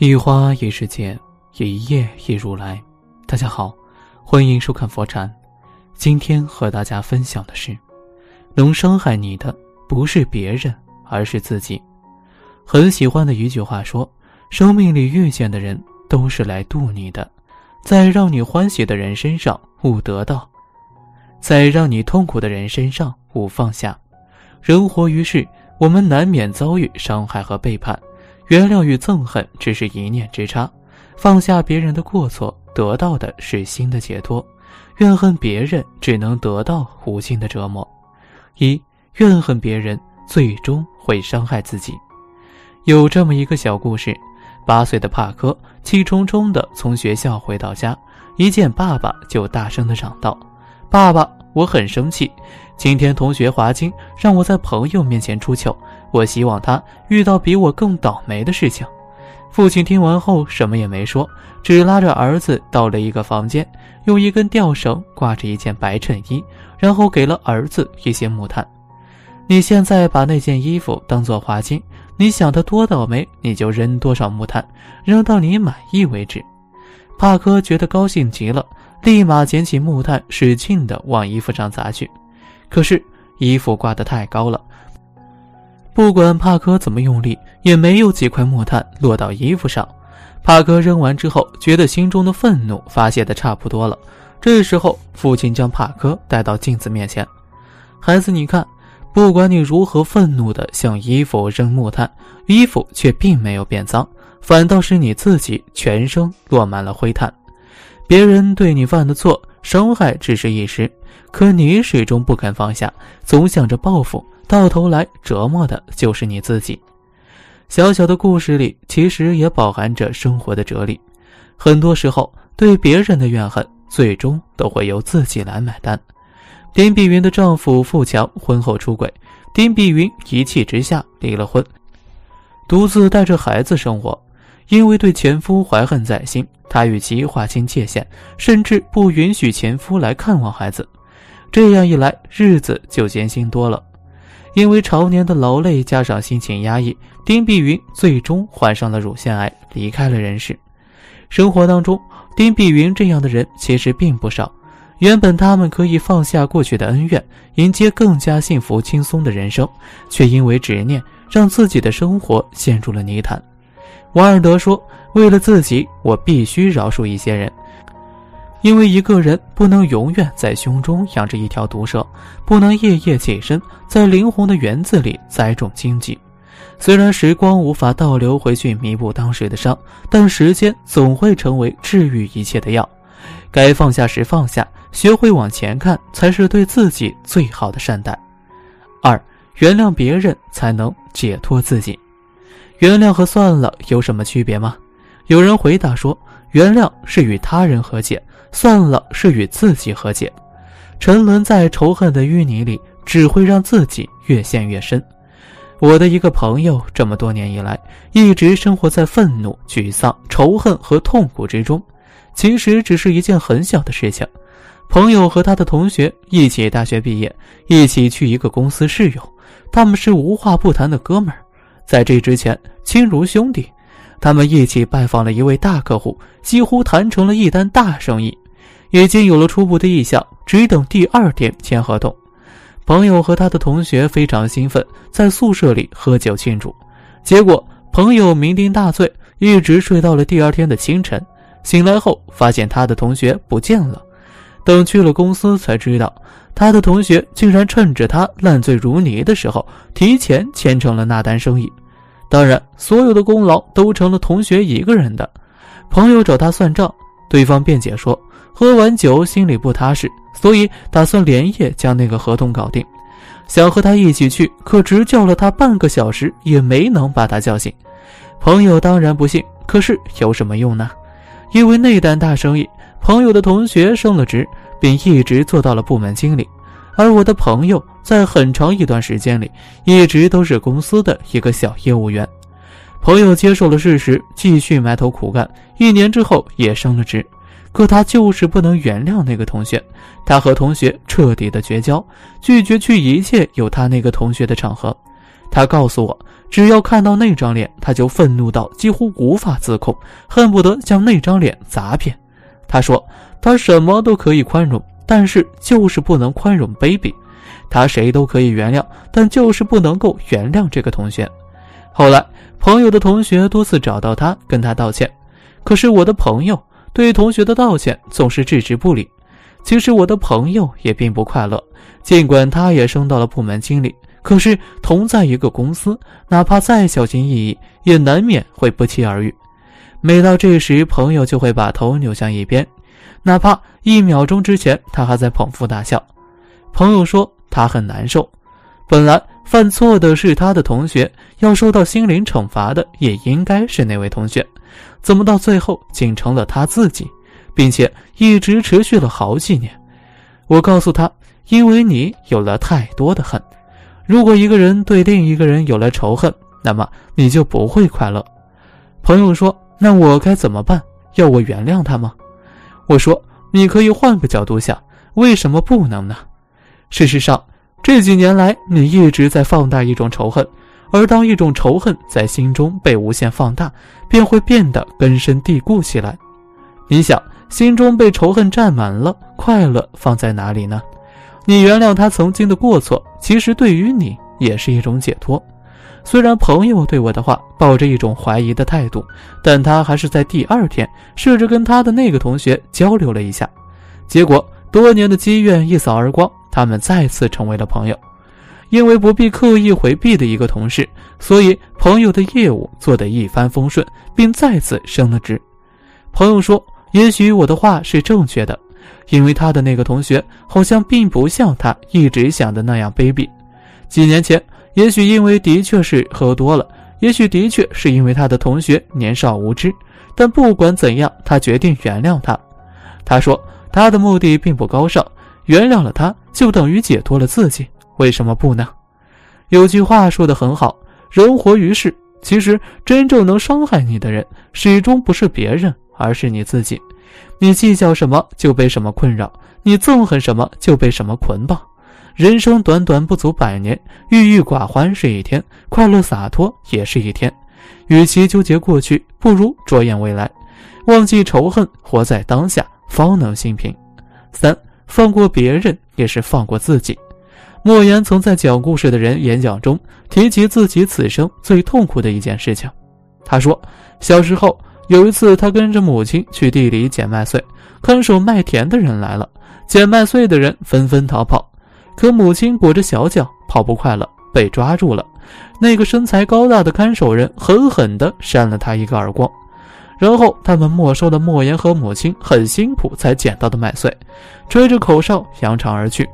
一花一世界，一叶一如来。大家好，欢迎收看佛禅。今天和大家分享的是，能伤害你的不是别人，而是自己。很喜欢的一句话说：“生命里遇见的人都是来渡你的，在让你欢喜的人身上悟得到，在让你痛苦的人身上勿放下。人活于世，我们难免遭遇伤害和背叛。”原谅与憎恨只是一念之差，放下别人的过错，得到的是新的解脱；怨恨别人，只能得到无尽的折磨。一怨恨别人，最终会伤害自己。有这么一个小故事：八岁的帕克气冲冲地从学校回到家，一见爸爸就大声地嚷道：“爸爸，我很生气！今天同学华金让我在朋友面前出糗。”我希望他遇到比我更倒霉的事情。父亲听完后什么也没说，只拉着儿子到了一个房间，用一根吊绳挂着一件白衬衣，然后给了儿子一些木炭。你现在把那件衣服当做花金，你想他多倒霉，你就扔多少木炭，扔到你满意为止。帕克觉得高兴极了，立马捡起木炭，使劲地往衣服上砸去。可是衣服挂得太高了。不管帕克怎么用力，也没有几块木炭落到衣服上。帕克扔完之后，觉得心中的愤怒发泄的差不多了。这时候，父亲将帕克带到镜子面前：“孩子，你看，不管你如何愤怒地向衣服扔木炭，衣服却并没有变脏，反倒是你自己全身落满了灰炭。别人对你犯的错，伤害只是一时，可你始终不肯放下，总想着报复。”到头来折磨的就是你自己。小小的故事里，其实也饱含着生活的哲理。很多时候，对别人的怨恨，最终都会由自己来买单。丁碧云的丈夫富强婚后出轨，丁碧云一气之下离了婚，独自带着孩子生活。因为对前夫怀恨在心，她与其划清界限，甚至不允许前夫来看望孩子。这样一来，日子就艰辛多了。因为常年的劳累加上心情压抑，丁碧云最终患上了乳腺癌，离开了人世。生活当中，丁碧云这样的人其实并不少。原本他们可以放下过去的恩怨，迎接更加幸福轻松的人生，却因为执念，让自己的生活陷入了泥潭。王尔德说：“为了自己，我必须饶恕一些人。”因为一个人不能永远在胸中养着一条毒蛇，不能夜夜起身在灵魂的园子里栽种荆棘。虽然时光无法倒流回去弥补当时的伤，但时间总会成为治愈一切的药。该放下时放下，学会往前看，才是对自己最好的善待。二，原谅别人才能解脱自己。原谅和算了有什么区别吗？有人回答说，原谅是与他人和解。算了，是与自己和解。沉沦在仇恨的淤泥里，只会让自己越陷越深。我的一个朋友，这么多年以来，一直生活在愤怒、沮丧、仇恨和痛苦之中。其实只是一件很小的事情。朋友和他的同学一起大学毕业，一起去一个公司试用，他们是无话不谈的哥们儿，在这之前亲如兄弟。他们一起拜访了一位大客户，几乎谈成了一单大生意，已经有了初步的意向，只等第二天签合同。朋友和他的同学非常兴奋，在宿舍里喝酒庆祝。结果朋友酩酊大醉，一直睡到了第二天的清晨。醒来后发现他的同学不见了，等去了公司才知道，他的同学竟然趁着他烂醉如泥的时候，提前签成了那单生意。当然，所有的功劳都成了同学一个人的。朋友找他算账，对方辩解说，喝完酒心里不踏实，所以打算连夜将那个合同搞定。想和他一起去，可直叫了他半个小时也没能把他叫醒。朋友当然不信，可是有什么用呢？因为那单大生意，朋友的同学升了职，并一直做到了部门经理。而我的朋友在很长一段时间里，一直都是公司的一个小业务员。朋友接受了事实，继续埋头苦干，一年之后也升了职。可他就是不能原谅那个同学，他和同学彻底的绝交，拒绝去一切有他那个同学的场合。他告诉我，只要看到那张脸，他就愤怒到几乎无法自控，恨不得将那张脸砸扁。他说，他什么都可以宽容，但是就是不能宽容 baby。他谁都可以原谅，但就是不能够原谅这个同学。后来，朋友的同学多次找到他，跟他道歉，可是我的朋友对同学的道歉总是置之不理。其实我的朋友也并不快乐，尽管他也升到了部门经理，可是同在一个公司，哪怕再小心翼翼，也难免会不期而遇。每到这时，朋友就会把头扭向一边，哪怕一秒钟之前他还在捧腹大笑。朋友说他很难受，本来犯错的是他的同学，要受到心灵惩罚的也应该是那位同学，怎么到最后竟成了他自己？并且一直持续了好几年。我告诉他，因为你有了太多的恨。如果一个人对另一个人有了仇恨，那么你就不会快乐。朋友说：“那我该怎么办？要我原谅他吗？”我说：“你可以换个角度想，为什么不能呢？事实上，这几年来你一直在放大一种仇恨，而当一种仇恨在心中被无限放大，便会变得根深蒂固起来。你想。”心中被仇恨占满了，快乐放在哪里呢？你原谅他曾经的过错，其实对于你也是一种解脱。虽然朋友对我的话抱着一种怀疑的态度，但他还是在第二天试着跟他的那个同学交流了一下，结果多年的积怨一扫而光，他们再次成为了朋友。因为不必刻意回避的一个同事，所以朋友的业务做得一帆风顺，并再次升了职。朋友说。也许我的话是正确的，因为他的那个同学好像并不像他一直想的那样卑鄙。几年前，也许因为的确是喝多了，也许的确是因为他的同学年少无知，但不管怎样，他决定原谅他。他说他的目的并不高尚，原谅了他就等于解脱了自己，为什么不呢？有句话说得很好：人活于世，其实真正能伤害你的人，始终不是别人。而是你自己，你计较什么就被什么困扰，你憎恨什么就被什么捆绑。人生短短不足百年，郁郁寡欢是一天，快乐洒脱也是一天。与其纠结过去，不如着眼未来，忘记仇恨，活在当下，方能心平。三，放过别人也是放过自己。莫言曾在讲故事的人演讲中提及自己此生最痛苦的一件事情，他说，小时候。有一次，他跟着母亲去地里捡麦穗，看守麦田的人来了，捡麦穗的人纷纷逃跑，可母亲裹着小脚跑不快了，被抓住了。那个身材高大的看守人狠狠地扇了他一个耳光，然后他们没收了莫言和母亲很辛苦才捡到的麦穗，吹着口哨扬长而去。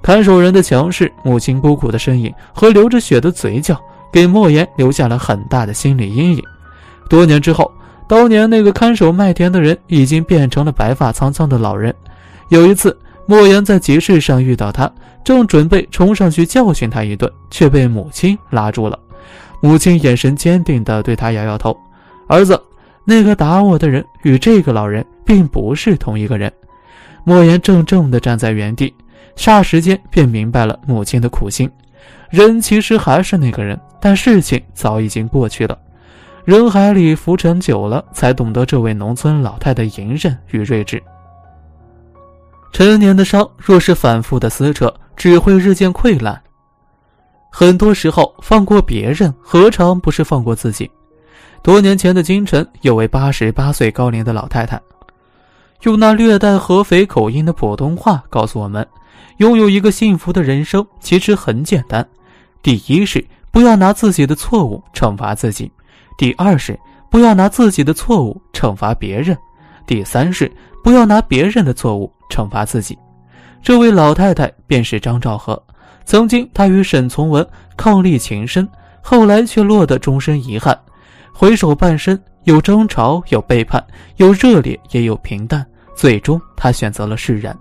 看守人的强势，母亲孤苦的身影和流着血的嘴角，给莫言留下了很大的心理阴影。多年之后。当年那个看守麦田的人已经变成了白发苍苍的老人。有一次，莫言在集市上遇到他，正准备冲上去教训他一顿，却被母亲拉住了。母亲眼神坚定地对他摇摇头：“儿子，那个打我的人与这个老人并不是同一个人。”莫言怔怔地站在原地，霎时间便明白了母亲的苦心。人其实还是那个人，但事情早已经过去了。人海里浮沉久了，才懂得这位农村老太的隐忍与睿智。陈年的伤，若是反复的撕扯，只会日渐溃烂。很多时候，放过别人，何尝不是放过自己？多年前的京城，有位八十八岁高龄的老太太，用那略带合肥口音的普通话告诉我们：拥有一个幸福的人生，其实很简单。第一是不要拿自己的错误惩罚自己。第二是不要拿自己的错误惩罚别人，第三是不要拿别人的错误惩罚自己。这位老太太便是张兆和。曾经她与沈从文伉俪情深，后来却落得终身遗憾。回首半生，有争吵，有背叛，有热烈，也有平淡。最终，她选择了释然。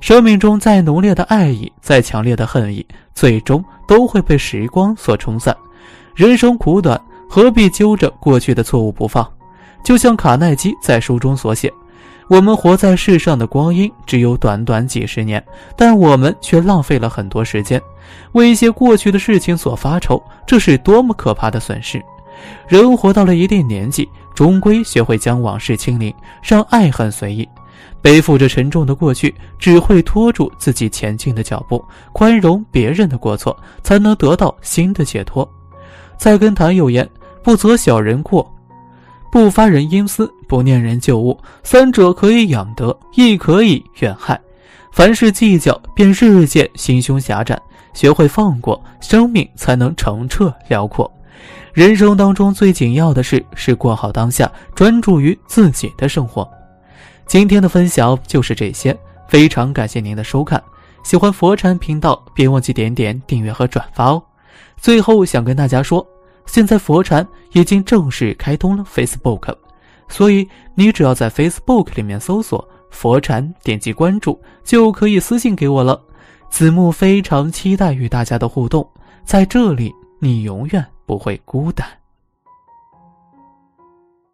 生命中再浓烈的爱意，再强烈的恨意，最终都会被时光所冲散。人生苦短。何必揪着过去的错误不放？就像卡耐基在书中所写：“我们活在世上的光阴只有短短几十年，但我们却浪费了很多时间，为一些过去的事情所发愁，这是多么可怕的损失！人活到了一定年纪，终归学会将往事清零，让爱恨随意。背负着沉重的过去，只会拖住自己前进的脚步；宽容别人的过错，才能得到新的解脱。菜根谭有言：“不责小人过。”不发人阴私，不念人旧物，三者可以养德，亦可以远害。凡事计较，便日渐心胸狭窄。学会放过，生命才能澄澈辽阔。人生当中最紧要的事是过好当下，专注于自己的生活。今天的分享就是这些，非常感谢您的收看。喜欢佛禅频道，别忘记点点订阅和转发哦。最后想跟大家说。现在佛禅已经正式开通了 Facebook，所以你只要在 Facebook 里面搜索“佛禅”，点击关注，就可以私信给我了。子木非常期待与大家的互动，在这里你永远不会孤单。